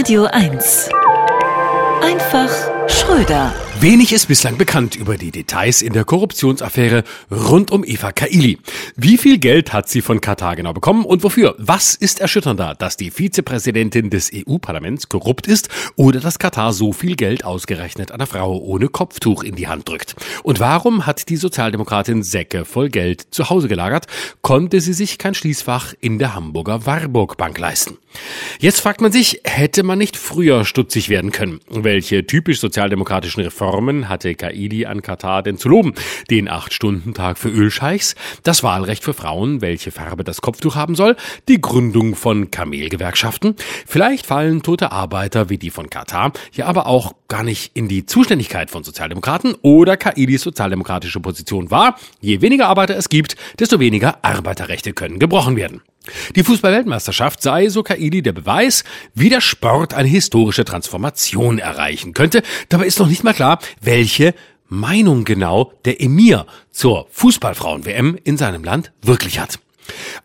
Radio 1. Einfach Schröder. Wenig ist bislang bekannt über die Details in der Korruptionsaffäre rund um Eva Kaili. Wie viel Geld hat sie von Katar genau bekommen und wofür? Was ist erschütternder, dass die Vizepräsidentin des EU-Parlaments korrupt ist oder dass Katar so viel Geld ausgerechnet einer Frau ohne Kopftuch in die Hand drückt? Und warum hat die Sozialdemokratin Säcke voll Geld zu Hause gelagert? Konnte sie sich kein Schließfach in der Hamburger Warburg Bank leisten? Jetzt fragt man sich, hätte man nicht früher stutzig werden können? Welche typisch sozialdemokratischen Reformen hatte Kaidi an Katar denn zu loben? Den Acht-Stunden-Tag für Ölscheichs, das Wahlrecht für Frauen, welche Farbe das Kopftuch haben soll, die Gründung von Kamelgewerkschaften. Vielleicht fallen tote Arbeiter wie die von Katar ja aber auch gar nicht in die Zuständigkeit von Sozialdemokraten oder Kaidis sozialdemokratische Position war, je weniger Arbeiter es gibt, desto weniger Arbeiterrechte können gebrochen werden. Die Fußballweltmeisterschaft sei, so Kaidi, der Beweis, wie der Sport eine historische Transformation erreichen könnte. Dabei ist noch nicht mal klar, welche Meinung genau der Emir zur Fußballfrauen-WM in seinem Land wirklich hat.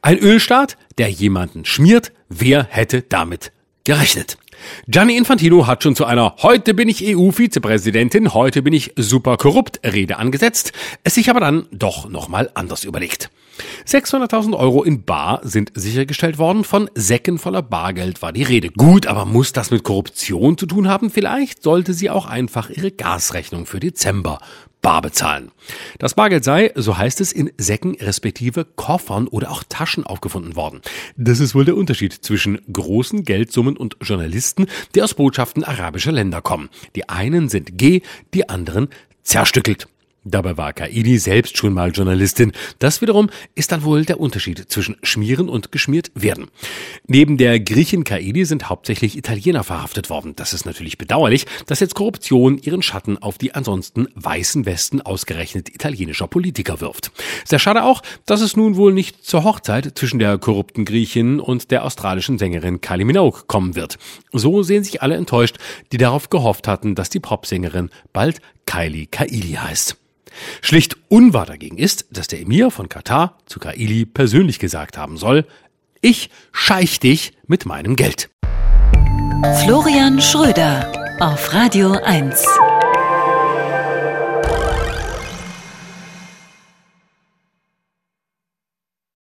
Ein Ölstaat, der jemanden schmiert, wer hätte damit gerechnet? Gianni Infantino hat schon zu einer Heute bin ich EU-Vizepräsidentin, heute bin ich super korrupt Rede angesetzt, es sich aber dann doch nochmal anders überlegt. 600.000 Euro in Bar sind sichergestellt worden, von Säcken voller Bargeld war die Rede. Gut, aber muss das mit Korruption zu tun haben? Vielleicht sollte sie auch einfach ihre Gasrechnung für Dezember bar bezahlen. Das Bargeld sei, so heißt es, in Säcken respektive Koffern oder auch Taschen aufgefunden worden. Das ist wohl der Unterschied zwischen großen Geldsummen und Journalisten, die aus Botschaften arabischer Länder kommen. Die einen sind G, die anderen zerstückelt. Dabei war Kaidi selbst schon mal Journalistin. Das wiederum ist dann wohl der Unterschied zwischen schmieren und geschmiert werden. Neben der Griechin Kaidi sind hauptsächlich Italiener verhaftet worden. Das ist natürlich bedauerlich, dass jetzt Korruption ihren Schatten auf die ansonsten weißen Westen ausgerechnet italienischer Politiker wirft. Sehr schade auch, dass es nun wohl nicht zur Hochzeit zwischen der korrupten Griechin und der australischen Sängerin Kylie Minogue kommen wird. So sehen sich alle enttäuscht, die darauf gehofft hatten, dass die Popsängerin bald Kylie Kaili heißt. Schlicht unwahr dagegen ist, dass der Emir von Katar zu Kaili persönlich gesagt haben soll, ich scheich dich mit meinem Geld. Florian Schröder auf Radio 1.